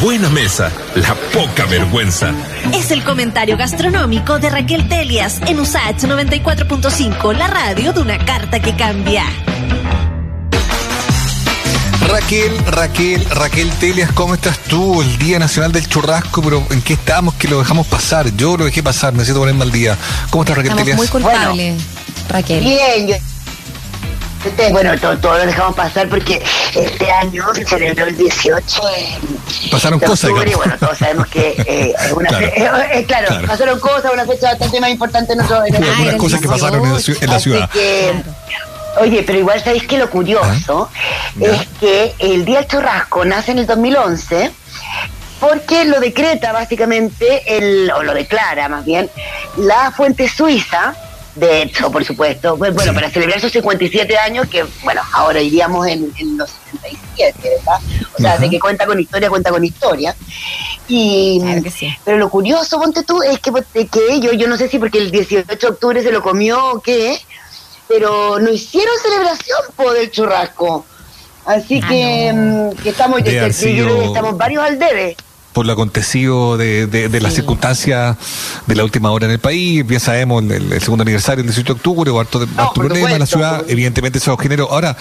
buena mesa, la poca vergüenza. Es el comentario gastronómico de Raquel Telias en USAH 94.5, la radio de una carta que cambia. Raquel, Raquel, Raquel Telias, ¿cómo estás tú? El Día Nacional del Churrasco, pero ¿en qué estamos que lo dejamos pasar? Yo lo dejé pasar, necesito ponerme al día. ¿Cómo estás, Raquel Estamos Telias? muy culpables, Raquel. Bien, yo- este, bueno, todo, todo lo dejamos pasar porque este año se celebró el 18 de, Pasaron de cosas, octubre y bueno, todos sabemos que eh, es una Claro. fe- eh, eh, claro, Claro. pasaron cosas, una fecha bastante más importante en nuestro... en Algunas cosas que pasaron en la, en ciudad. que, oye, pero igual sabéis que lo curioso es que el Día del Churrasco nace en el 2011 porque lo decreta básicamente, el, o lo declara más bien, la fuente suiza, de hecho, por supuesto, pues, bueno, Sí. para celebrar sus 57 años, que bueno, ahora iríamos en, en los 67, ¿verdad? O sea, Ajá. de que cuenta con historia, cuenta con historia. Y, Claro que sí. Pero lo curioso, ponte tú, es que, que ellos, yo no sé si porque el 18 de octubre se lo comió o qué, pero no hicieron celebración po, del churrasco. Así Ah, que, no. mm, que estamos, yo- yo estamos varios al debe. Por lo acontecido de, de, de las circunstancias de la última hora en el país, bien sabemos el, el segundo aniversario, el 18 de octubre, hubo harto, de- No, harto problema en la ciudad, evidentemente eso generó. Ahora,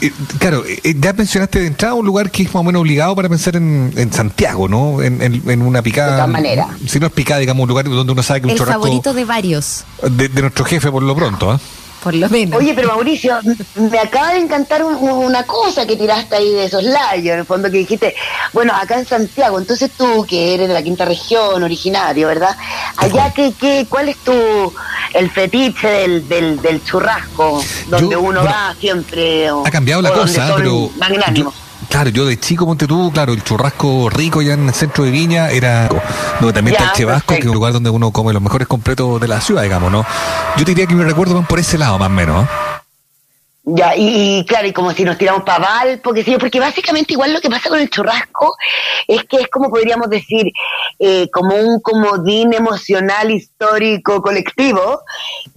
eh, claro, eh, ya mencionaste de entrada un lugar que es más o menos obligado para pensar en, en Santiago, ¿no? En, en- en una picada. De todas maneras. Si no es picada, digamos, un lugar donde uno sabe que un El favorito de varios, de, de nuestro jefe por lo pronto, ¿ah? Por lo menos. Oye, pero Mauricio, me acaba de encantar un- una cosa que tiraste ahí de esos layos, en el fondo que dijiste, bueno, acá en Santiago, entonces tú que eres de la quinta región, originario, ¿verdad? Allá, ¿qué, qué, ¿cuál es tu, el fetiche del, del, del churrasco, donde Yo, uno bueno, va siempre? O, Ha cambiado la cosa, pero. magnánimos? yo- claro, yo de chico, ponte tú, claro, el churrasco rico ya en el centro de Viña era. Donde también Ya, está el Chevasco, que es un lugar donde uno come los mejores completos de la ciudad, digamos, ¿no? Yo te diría que mi recuerdo van por ese lado, más o menos, ¿eh? Ya, y, y claro, y como si nos tiramos para Valpo, qué sé yo, porque básicamente igual lo que pasa con el churrasco es que es como podríamos decir, eh, como un comodín emocional, histórico, colectivo,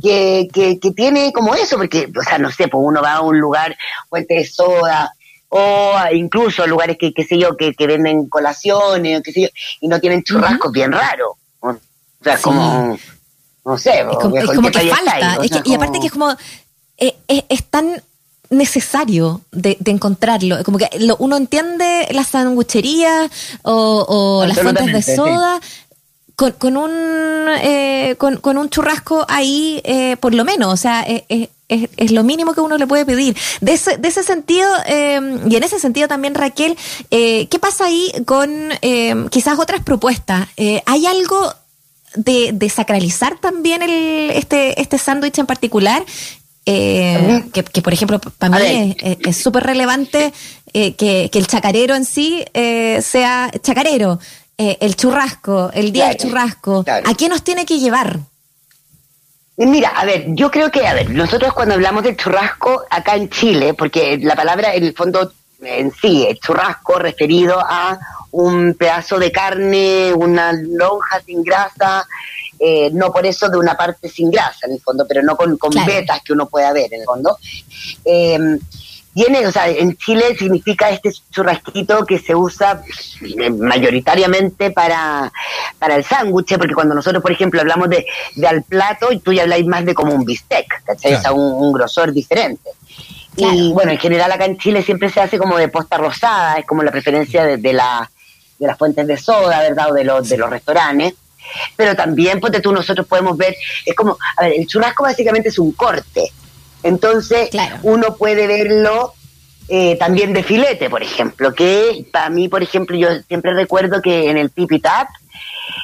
que, que, que tiene como eso, porque, o sea, no sé, pues uno va a un lugar, fuente de soda, o incluso lugares que, qué sé yo, que, que venden colaciones, o qué sé yo, y no tienen churrascos bien raro. O sea, Sí. como, no sé, es como, ¿en es como que falta. estáis? O Es sea, que- y aparte que es como. eh, es, es tan necesario de, de encontrarlo. Como que lo- uno entiende las sangucherías o, o las fuentes de sí. soda. Con, con un eh, con, con un churrasco ahí eh, por lo menos o sea es, es- es- lo mínimo que uno le puede pedir de ese, de ese sentido eh, y en ese sentido también Raquel eh, qué pasa ahí con eh, quizás otras propuestas Eh, hay algo de, de sacralizar también el, este, este sándwich en particular. eh, que, que, por ejemplo, para mí es- súper relevante que, que el chacarero en sí eh, sea chacarero. El churrasco, el día del churrasco. claro. ¿A qué nos tiene que llevar? Mira, a ver, yo creo que, a ver, nosotros cuando hablamos del churrasco acá en Chile, porque la palabra en el fondo en sí, el churrasco referido a un pedazo de carne, una lonja sin grasa, eh, no por eso de una parte sin grasa en el fondo, pero no con, con Claro. vetas que uno pueda ver en el fondo. Eh, viene, o sea, en Chile significa este churrasquito que se usa eh, mayoritariamente para, para el sándwich, porque cuando nosotros, por ejemplo, hablamos de, de al plato, y tú ya habláis más de como un bistec, ¿cachai? Claro. O sea, un, un grosor diferente. Y bueno, en general acá en Chile siempre se hace como de posta rosada, es como la preferencia de, de la, de las fuentes de soda, ¿verdad? O de los, de los restaurantes. Pero también, ponte tú, nosotros podemos ver, es como, a ver, el churrasco básicamente es un corte. Entonces, Claro. uno puede verlo eh, también de filete, por ejemplo, que para mí, por ejemplo, yo siempre recuerdo que en el Pipi Tap,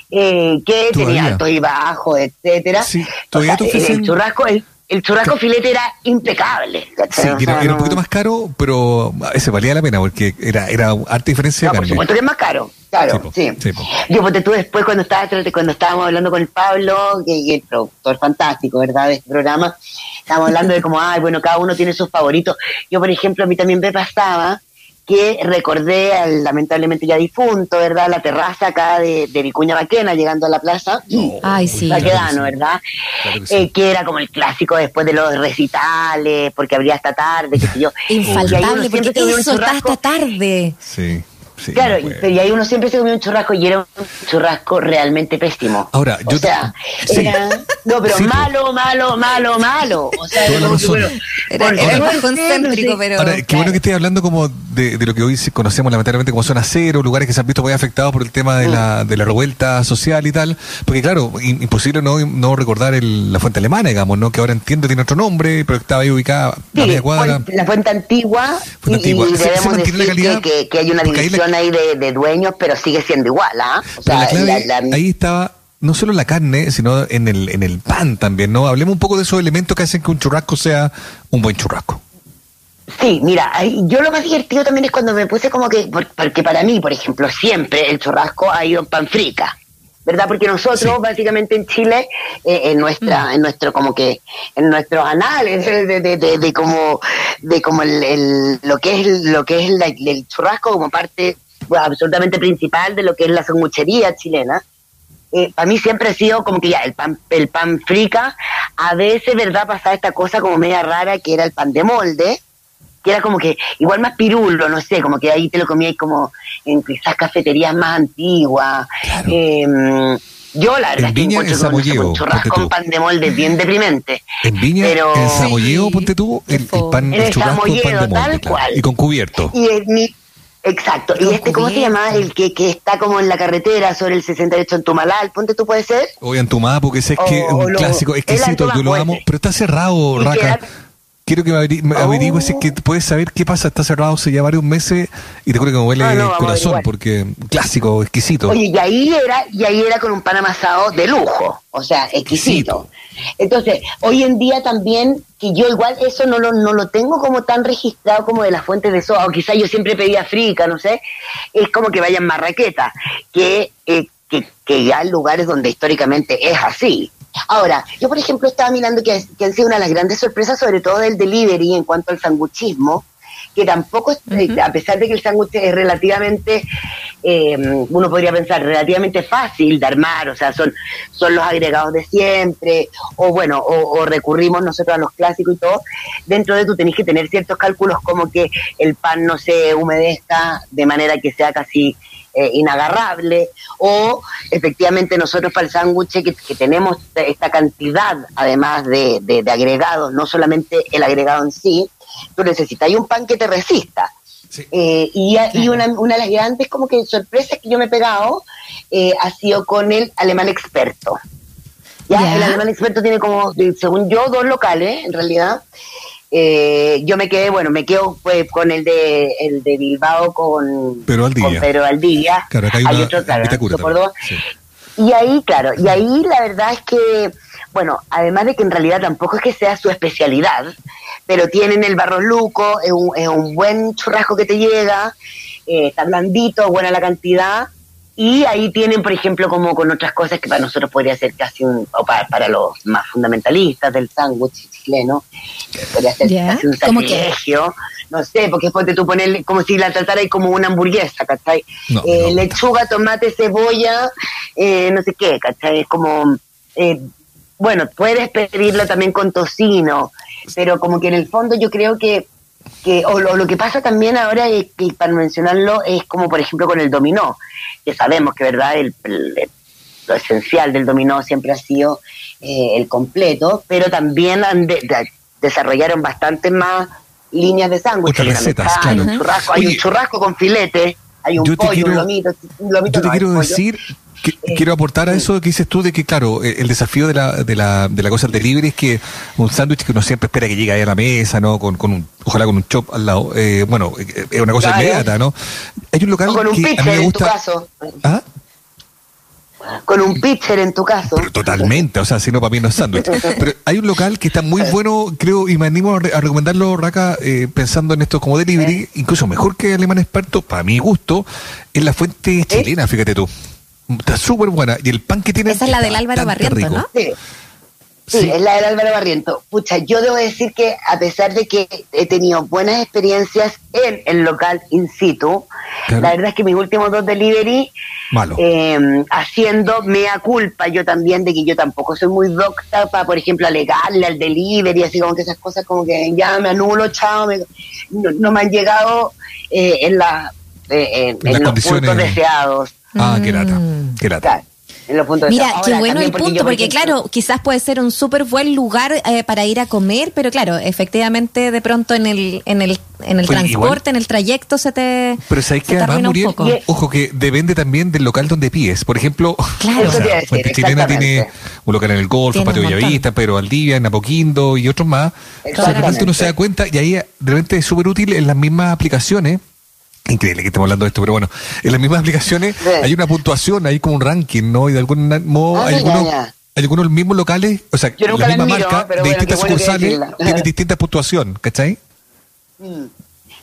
eh, que Todavía. tenía alto y bajo, etcétera. Sí, O todavía sea, te ofrecen- el churrasco, el, el churrasco filete era impecable. ¿cachai? Sí, O era, un poquito más caro, pero ese valía la pena porque era, era harta diferencia No, de por supuesto que es más caro, claro, Sí, po, sí. sí, po. Yo, porque tú después cuando estaba, cuando estábamos hablando con el Pablo, que, que el productor fantástico, ¿verdad?, de este programa, estábamos hablando de como, ay, bueno, cada uno tiene sus favoritos. Yo, por ejemplo, a mí también me pasaba que recordé al lamentablemente ya difunto, ¿verdad?, la terraza acá de, de Vicuña Maquena, llegando a la plaza. Ay, sí. La Claro que Quedano, sí. ¿verdad? Claro que sí. Eh, que era como el clásico después de los recitales, porque habría hasta tarde, qué sé yo. Infaltable, siempre porque eso está hasta tarde. Sí. Sí, claro, pero y ahí uno siempre se comía un churrasco y era un churrasco realmente pésimo. Ahora, o yo sea, te- sí. era, no, pero Sí, malo, malo, malo, malo. O sea, como que, bueno, Era, sé, concéntrico, pero. Ahora, qué bueno que estés hablando como de, de lo que hoy conocemos lamentablemente como zona cero, lugares que se han visto muy afectados por el tema de Mm. la, de la revuelta social y tal. Porque claro, im- imposible no, no recordar el- la fuente alemana, digamos, ¿no? Que ahora entiendo tiene otro nombre, pero estaba ahí ubicada a media cuadra. la fuente antigua, Fuente y, antigua. que, que- que hay una Porque ahí de, de dueños, pero sigue siendo igual, ¿ah? O Pero la sea, clave, la- la- ahí estaba no solo en la carne, sino en el, en el pan también, ¿no? Hablemos un poco de esos elementos que hacen que un churrasco sea un buen churrasco. Sí, mira, yo lo más divertido también es cuando me puse como que, por- porque para mí, por ejemplo, siempre el churrasco ha ido en pan frica, ¿verdad? Porque nosotros, Sí. básicamente en Chile, eh, en nuestra, en nuestro como que, en nuestros anales de, de, de, de- de como, de como el, el- lo que es el- lo que es la- el churrasco como parte absolutamente principal de lo que es la sanguchería chilena. Eh, para mí siempre ha sido como que ya el pan, el pan frica, a veces, ¿verdad? Pasaba esta cosa como media rara que era el pan de molde, que era como que igual más pirulo, no sé, como que ahí te lo comías como en quizás cafeterías más antiguas. Claro. Eh, yo la verdad En es que Viña, encuentro en ponte tú. con pan de molde bien deprimente. En Viña, Pero- en Samolleo, Sí, ponte tú, el, el pan, En el el churrasco con pan de Samolleo, molde, tal claro. cual. Y con cubierto. Y es mi- Exacto, y Con este, ¿cómo se llama? El que, que está como en la carretera sobre el 68 en Tumalal, ponte tú, puede ser. Hoy Antumapo, que ese es que O- o un lo- clásico el exquisito, yo lo amo, pero está cerrado, Y Raca. Quiero que me, Oh. averigües si es que puedes saber qué pasa, está cerrado hace ya varios meses y te juro que me huele Ah, no, el corazón porque clásico, exquisito. Oye, y ahí era, y ahí era con un pan amasado de lujo, o sea, exquisito. Entonces, hoy en día también, que yo igual eso no lo, no lo tengo como tan registrado como de las fuentes de soja, o quizás yo siempre pedía frica, no sé, es como que vayan marraqueta, que, eh, que, que ya hay lugares donde históricamente es así. Ahora, yo por ejemplo estaba mirando que, que han sido una de las grandes sorpresas, sobre todo del delivery en cuanto al sanguchismo, que tampoco, eh, a pesar de que el sándwich es relativamente, eh, uno podría pensar, relativamente fácil de armar, o sea, son, son los agregados de siempre, o bueno, o, o recurrimos nosotros a los clásicos y todo, dentro de tú tenés que tener ciertos cálculos como que el pan no se humedezca de manera que sea casi eh, inagarrable, o efectivamente nosotros para el sándwich que, que tenemos esta cantidad, además de, de- de agregados, no solamente el agregado en sí, tú necesitas un pan que te resista. Sí. Eh, y y una, una de las grandes como que sorpresas que yo me he pegado eh, ha sido con el alemán experto. Ya, el alemán experto tiene como, según yo, dos locales, en realidad. Eh, yo me quedé, bueno, me quedo pues, con el de el de Bilbao con Pedro Valdivia. con Pedro Valdivia. Claro, acá hay una otro, claro, Vitacura por dos. sí. Y ahí, claro, y ahí la verdad es que, bueno, además de que en realidad tampoco es que sea su especialidad, pero tienen el barro luco, es un, es un buen churrasco que te llega, eh, está blandito, buena la cantidad, y ahí tienen, por ejemplo, como con otras cosas que para nosotros podría ser casi un, o para, para los más fundamentalistas del sándwich chileno, podría ser Ya, casi un sacrilegio, no sé, porque después de tú ponerle como si la trataras como una hamburguesa, ¿cachai? No, Eh, no. lechuga, tomate, cebolla, eh, no sé qué, ¿cachai? Es como, eh, bueno, puedes pedirlo también con tocino, pero como que en el fondo yo creo que, que o lo, lo que pasa también ahora, es que, para mencionarlo, es como por ejemplo con el dominó, que sabemos que, ¿verdad? El, el- lo esencial del dominó siempre ha sido eh, el completo, pero también han de- de- desarrollaron bastantes más líneas de sándwich. Otras Hay recetas, claro. un churrasco, hay un churrasco con filete, hay un pollo, quiero- un lomito, un lomito Yo te no, quiero pollo. decir Eh, quiero aportar a eso que dices tú de que, claro, eh, el desafío de la, de la, de la cosa del delivery es que un sándwich que uno siempre espera que llegue ahí a la mesa, ¿no? Con, con un, ojalá con un chop al lado. eh, bueno, eh, es una cosa Claro. inmediata, ¿no? Hay un local O con un que a mí pitcher me en tu gusta. caso. ¿Ah? Con un pitcher en tu caso. Pero totalmente, o sea, si no, para mí no es sándwich. Pero hay un local que está muy bueno, creo, y me animo a, re- a recomendarlo, Raca, eh, pensando en esto como delivery, incluso mejor que Alemán Experto, para mi gusto, es la fuente chilena, fíjate tú. Está súper buena. Y el pan que tiene. Esa es la del Álvaro Barriento, ¿no? Sí. Sí, Sí. es la del Álvaro Barriento. Pucha, yo debo decir que a pesar de que he tenido buenas experiencias en el local in situ, Claro. la verdad es que mis últimos dos delivery, Malo. eh, haciendo mea culpa yo también de que yo tampoco soy muy docta para, por ejemplo, alegarle al delivery, así como que esas cosas como que ya me anulo, chao, me- no, no me han llegado eh, en la eh, en, los condiciones- puntos deseados. Ah, qué lata, Mm. qué lata. Claro, en los puntos Mira, deseados. qué Ahora, bueno el porque punto, porque ejemplo, claro, quizás puede ser un súper buen lugar eh, para ir a comer, pero claro, efectivamente de pronto en el en el en el transporte, igual- en el trayecto se te Pero sabéis se que además, Muriel, ojo que depende también del local donde pides. Por ejemplo, Claro. o sea, Fuente Chilena tiene un local en el Golfo, Tiene Patio. Bellavista, Pedro Valdivia, en Apoquindo y otros más. O sea, de repente Exactamente. uno se da cuenta y ahí de repente es súper útil en las mismas aplicaciones. Increíble que estemos hablando de esto, pero bueno, en las mismas aplicaciones Sí. hay una puntuación, hay como un ranking, ¿no? Y de algún modo Ah, hay algunos, ya. hay algunos mismos locales, o sea, la misma miro, marca de bueno, distintas bueno sucursales tienen distintas puntuación, ¿cachai?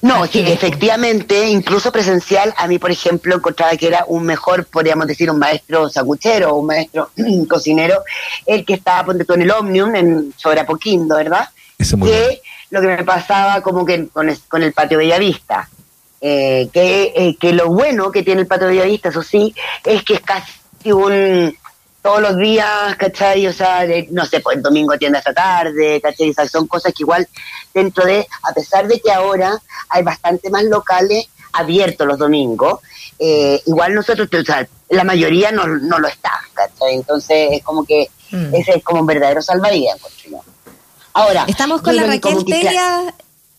No, sí, efectivamente, incluso presencial, a mí, por ejemplo, encontraba que era un mejor, podríamos decir, un maestro sanguchero o un maestro cocinero, el que estaba, ponte tú, en el Omnium, en sobre Apoquindo, ¿verdad? Eso es muy que lo que me pasaba como que con, es- con el patio Bellavista. Eh, que, eh, que lo bueno que tiene el patio Bellavista, eso sí, es que es casi un todos los días, ¿cachai? O sea, de- no sé, pues el domingo atiende hasta tarde, ¿cachai? O sea, son cosas que igual dentro de, a pesar de que ahora hay bastante más locales abiertos los domingos, eh, igual nosotros, o sea, la mayoría no, no lo está, ¿cachai? Entonces es como que Mm. ese es como un verdadero salvavidas. Ahora, Estamos con la Raquel Telia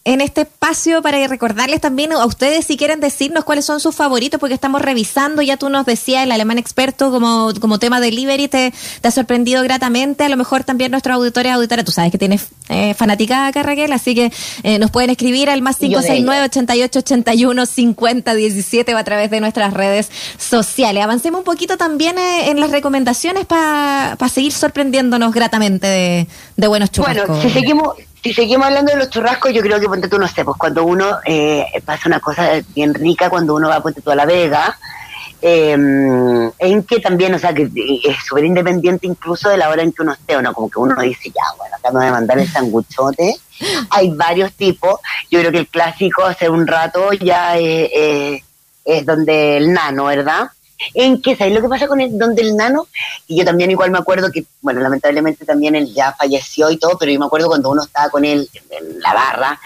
en este espacio para recordarles también a ustedes si quieren decirnos cuáles son sus favoritos, porque estamos revisando, ya tú nos decías, el alemán experto como, como tema delivery te, te ha sorprendido gratamente, a lo mejor también nuestros auditores auditoras, tú sabes que tienes eh, fanaticada acá Raquel, así que eh, nos pueden escribir al más Y yo de 569 88 81 50 17 o a través de nuestras redes sociales. Avancemos un poquito también eh, en las recomendaciones para seguir sorprendiéndonos gratamente de, de buenos churrascos. Bueno, si seguimos, si seguimos hablando de los churrascos, yo creo que ponte tú, no sé, pues cuando uno eh, pasa una cosa bien rica, cuando uno va ponte tú a La Vega, eh, en que también, o sea, que es súper independiente incluso de la hora en que uno esté, o no, como que uno dice, ya, bueno, acá me voy a mandar el sanguchote. Hay varios tipos, yo creo que el clásico hace un rato ya eh, eh, es donde el nano, ¿verdad? En que, ¿sabes lo que pasa con el, donde el nano? Y yo también igual me acuerdo que, bueno, lamentablemente también él ya falleció y todo, pero yo me acuerdo cuando uno estaba con él en la barra,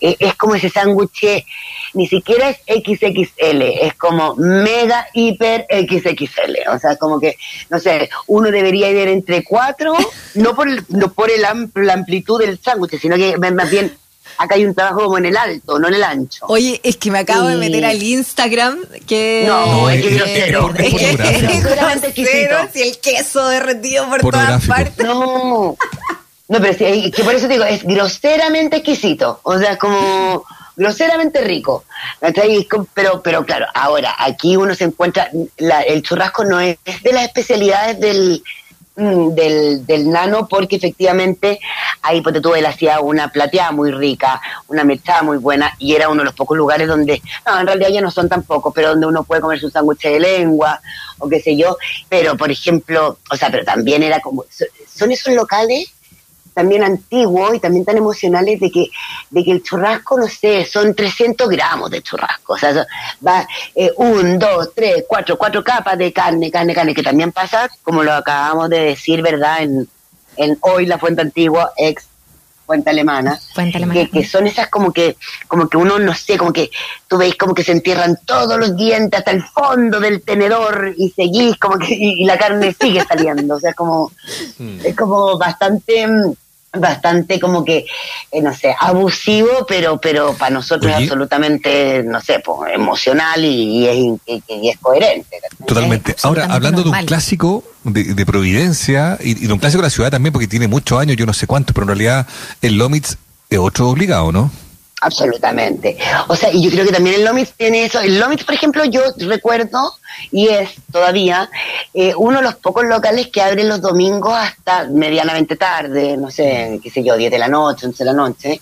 eh, es como ese sándwich, ni siquiera es XXL, es como mega, hiper XXL. O sea, como que, no sé, uno debería ir entre cuatro, no por, el- no por el la amplitud del sándwich, sino que más bien acá hay un trabajo como en el alto, no en el ancho. Oye, es que me acabo de meter al Instagram que... No, No, es que es- grosero. es es que es Solamente exquisito. si el queso derretido por todas partes. No, no, pero sí, es que por eso te digo, es groseramente exquisito, o sea, como groseramente rico. Es Pero, pero claro, ahora aquí uno se encuentra, la- el churrasco no es de las especialidades del, del, del nano, porque efectivamente ahí pues tú él hacía una plateada muy rica, una mechada muy buena, y era uno de los pocos lugares donde, no, en realidad ya no son tan pocos, pero donde uno puede comer su sándwich de lengua, o qué sé yo, pero por ejemplo, o sea, pero también era como, so- son esos locales también antiguos y también tan emocionales de que, de que el churrasco, no sé, son 300 gramos de churrasco. O sea, va eh, un, dos, tres, cuatro, cuatro capas de carne, carne, carne, que también pasa, como lo acabamos de decir, ¿verdad? En, en hoy la fuente antigua, ex fuente alemana. Fuente alemana. Que, que son esas como que, como que uno, no sé, como que tú veis como que se entierran todos los dientes hasta el fondo del tenedor y seguís como que, y, y la carne sigue saliendo. O sea, como, es como bastante mm, bastante como que eh, no sé abusivo pero pero para nosotros Oye. es absolutamente no sé pues, emocional y, y es, in- y- y es coherente. Totalmente. Es Ahora, hablando de un clásico de, de Providencia y, y de un clásico de la ciudad también, porque tiene muchos años, yo no sé cuántos, pero en realidad el Lomitz es otro obligado, ¿no? Absolutamente. O sea, y yo creo que también el Lomitz tiene eso. El Lomitz, por ejemplo, yo recuerdo, y es todavía, eh, uno de los pocos locales que abren los domingos hasta medianamente tarde, no sé, qué sé yo, 10 de la noche, 11 de la noche.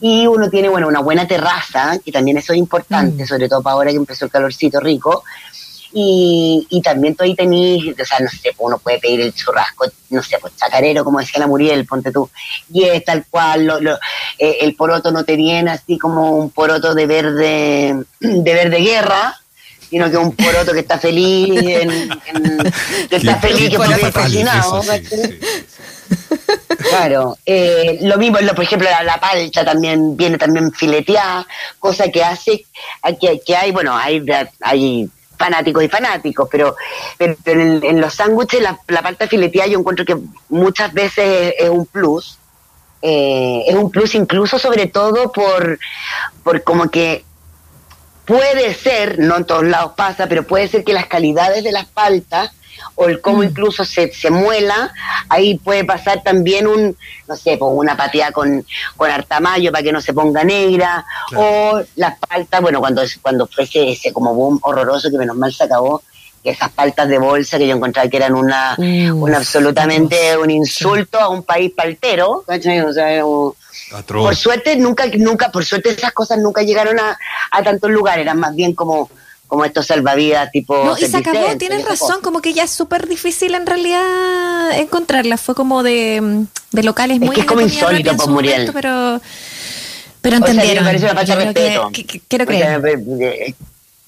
Y uno tiene, bueno, una buena terraza, que también eso es importante, Mm. sobre todo para ahora que empezó el calorcito rico. Y, y también tú ahí tenés, o sea, no sé, uno puede pedir el churrasco, no sé, pues chacarero, como decía la Muriel, ponte tú, y es tal cual, lo, lo- eh, el poroto no te viene así como un poroto de verde, de verde guerra, sino que un poroto que está feliz, en- en- que está feliz, que fatal, cocinado, eso sí, ¿cachai? sí, sí. Claro, eh, lo mismo, lo, por ejemplo, la, la palcha también viene también fileteada, cosa que hace que, que hay, bueno, hay, hay fanáticos y fanáticos, pero, pero en, en los sándwiches la, la palta fileteada yo encuentro que muchas veces es, es un plus, eh, es un plus incluso sobre todo por, por como que puede ser, no en todos lados pasa, pero puede ser que las calidades de las paltas o el cómo incluso se, se muela, ahí puede pasar también un, no sé, pues una pateada con, con hartamayo para que no se ponga negra, o las paltas, bueno, cuando, cuando fue ese, ese como boom horroroso que menos mal se acabó, esas paltas de bolsa que yo encontraba que eran una, un absolutamente un insulto a un país paltero, ¿cachai? O sea, Atroz. por suerte nunca, nunca, por suerte esas cosas nunca llegaron a, a tantos lugares, eran más bien como, como estos salvavidas tipo. No, y se acabó, tienes razón, como que ya es súper difícil en realidad encontrarlas. Fue como de, de locales Es muy que es como insólito, pues, Muriel. pero, pero O sea, entendieron. me parece una falta de respeto. que- que- quiero O sea, creer.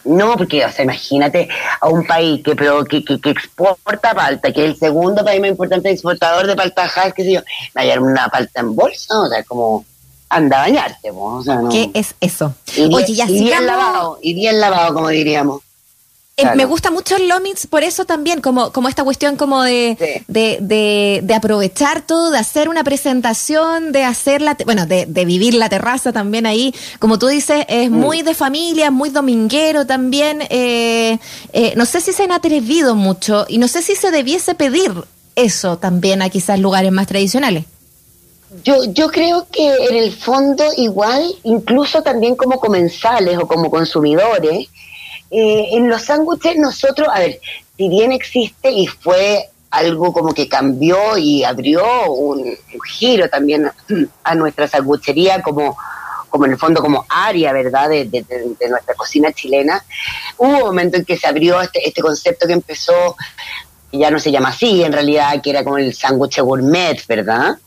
No, porque, o sea, imagínate a un país que, pero, que, que, que exporta palta, que es el segundo país más importante exportador de palta Hass, qué sé yo, hallar una palta en bolsa, o sea, como anda a bañarte, po, o sea, no. ¿Qué es eso? Y bien, Oye, ya y bien sigamos. lavado, y bien lavado, como diríamos. Eh, Claro. Me gusta mucho el Lomits por eso también, como, como esta cuestión como de, Sí. de, de, de aprovechar todo, de hacer una presentación, de hacer la, bueno, de, de vivir la terraza también ahí. Como tú dices, es muy de familia, muy dominguero también. eh, eh, no sé si se han atrevido mucho y no sé si se debiese pedir eso también a quizás lugares más tradicionales. Yo, yo creo que en el fondo igual, incluso también como comensales o como consumidores, eh, en los sándwiches nosotros, a ver, si bien existe y fue algo como que cambió y abrió un, giro también a nuestra sanguchería como, como en el fondo como área, ¿verdad?, de nuestra cocina chilena, hubo un momento en que se abrió este, este concepto que empezó, que ya no se llama así en realidad, que era como el sándwich gourmet, ¿verdad?,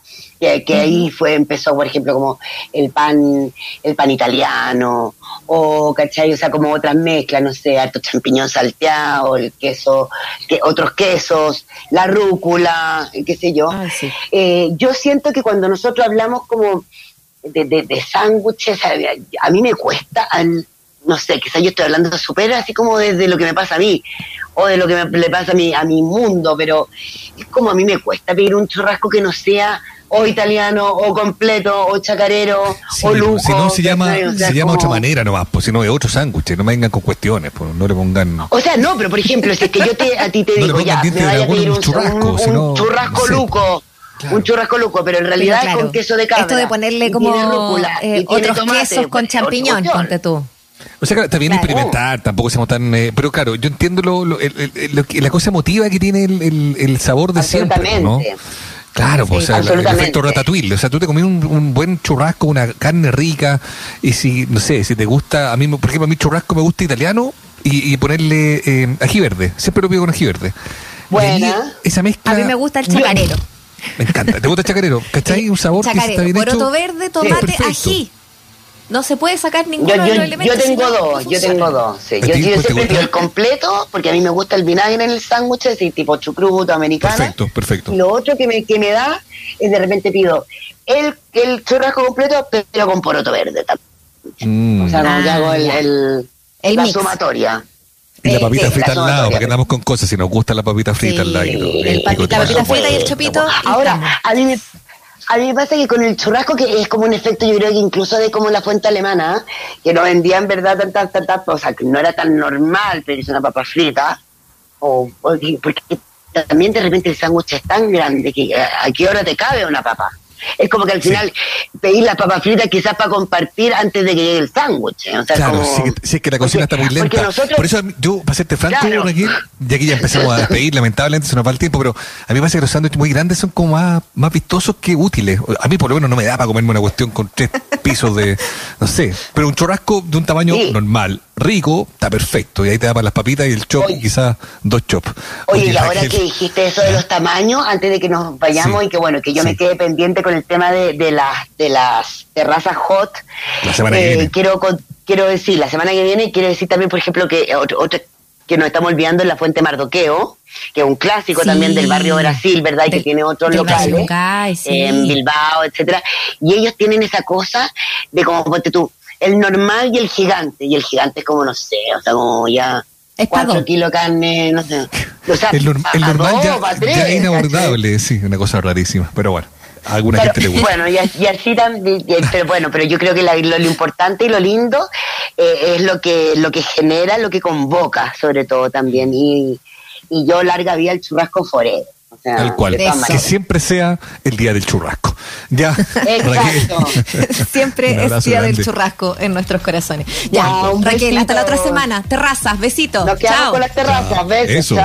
que, que ahí fue empezó por ejemplo como el pan el pan italiano o ¿cachai? o sea como otras mezclas no sé harto champiñón salteado el queso que otros quesos la rúcula qué sé yo sí. Eh, yo siento que cuando nosotros hablamos como de, de, de sándwiches a, a mí me cuesta al- no sé quizás yo estoy hablando súper así como desde lo que me pasa a mí o de lo que me, le pasa a mi, a mi mundo pero es como a mí me cuesta pedir un churrasco que no sea o italiano, o completo, o chacarero, Sí, o luco. si no se llama, ¿cachai? O sea, se llama como- otra manera nomás, pues si no es otro sándwich, no me vengan con cuestiones, pues no le pongan. O sea, no, pero por ejemplo, si es que yo te, a ti te digo, ya, me vaya a pedir un, churrasco, un- un churrasco no sé. luco, Claro. un churrasco luco, pero en realidad Pero es con queso de cabra. Esto de ponerle como rúcula, eh, otros tomate, quesos con pues, champiñón, ponte tú. O sea, claro, está bien Claro. experimentar, tampoco seamos tan. eh, pero claro, yo entiendo lo, lo- el- el- lo que- la cosa emotiva que tiene el, el- el sabor de siempre, ¿no? Claro, pues, Sí, o sea, el- efecto ratatouille. O sea, tú te comí un, un buen churrasco, una carne rica, y si, no sé, si te gusta, a mí, por ejemplo, a mí churrasco me gusta italiano y, y ponerle eh, ají verde. Siempre lo pido con ají verde. Buena. esa mezcla. A mí me gusta el chacarero. Me encanta. ¿Te gusta el chacarero? ¿Cachai? Un sabor que está Chacarero, bien poroto hecho. verde, tomate, ají. No se puede sacar ninguno Yo, de los yo, elementos. yo tengo no, no dos, yo tengo dos. Sí. ¿A Yo, yo siempre pido el completo, porque a mí me gusta el vinagre en el sándwich, así tipo chucruto americano. Perfecto, perfecto. Y lo otro que me, que me da es de repente pido el, el churrasco completo, pero con poroto verde también. Mm. O sea, como que Ah, hago el, ya. el- El la mix. sumatoria. Y la Eh, papita sí, frita la al lado, sumatoria. porque andamos con cosas. Si nos gusta la papita frita Sí, al lado. el la papita frita y el chopito, Ahora, a mí me a mí me pasa que con el churrasco, que es como un efecto, yo creo que incluso de como la fuente alemana, que no vendía en verdad tantas, tantas, o sea, que no era tan normal pedirse una papa frita, o, o que- porque también de repente el sándwich es tan grande que a qué hora te cabe una papa. Es como que al Sí. final pedir las papas fritas quizás para compartir antes de que llegue el sándwich. ¿eh? O sea, Claro, como- si, es que- si es que la cocina porque- está muy lenta. nosotros- Por eso, yo, para serte franco, Claro. Raquel, ya que ya empezamos a despedir, lamentablemente se nos va el tiempo, pero a mí me parece que los sándwiches muy grandes son como más, más vistosos que útiles. A mí, por lo menos, no me da para comerme una cuestión con tres pisos de, no sé, pero un churrasco de un tamaño Sí. normal, rico, está perfecto. Y ahí te da para las papitas y el chop, Oye. y quizás dos chops. Oye, y ahora Raquel, que dijiste eso de los tamaños, antes de que nos vayamos Sí. y que bueno, que yo Sí. me quede pendiente con el tema de, de las de las terrazas hot. La semana que viene. Quiero con- quiero decir, la semana que viene quiero decir también, por ejemplo, que otro, otro- que nos estamos olvidando en la Fuente Mardoqueo, que es un clásico Sí. también del barrio Brasil, ¿verdad? Y que tiene otros locales sí. en Bilbao, etcétera. Y ellos tienen esa cosa de como, ponte tú, el normal y el gigante. Y el gigante es como, no sé, o sea, como ya Es cuatro kilos de carne, no sé. O sea, El, norm- el pa' normal dos, ya, tres, inabordable, sí, una cosa rarísima. Pero bueno, a alguna Pero, gente le gusta. Bueno, y, y así también, y- pero bueno, pero yo creo que la- lo, lo importante y lo lindo eh, es lo que lo que genera, lo que convoca, sobre todo también. Y, y yo larga vida el churrasco forever. Sea, Tal cual. Que siempre sea el día del churrasco. Ya, Exacto. Raquel. Siempre es día grande. del churrasco en nuestros corazones. Ya, Raquel, hasta la otra semana. Terrazas, besitos. Nos quedamos Chao. con las terrazas. Besos, Eso. chao.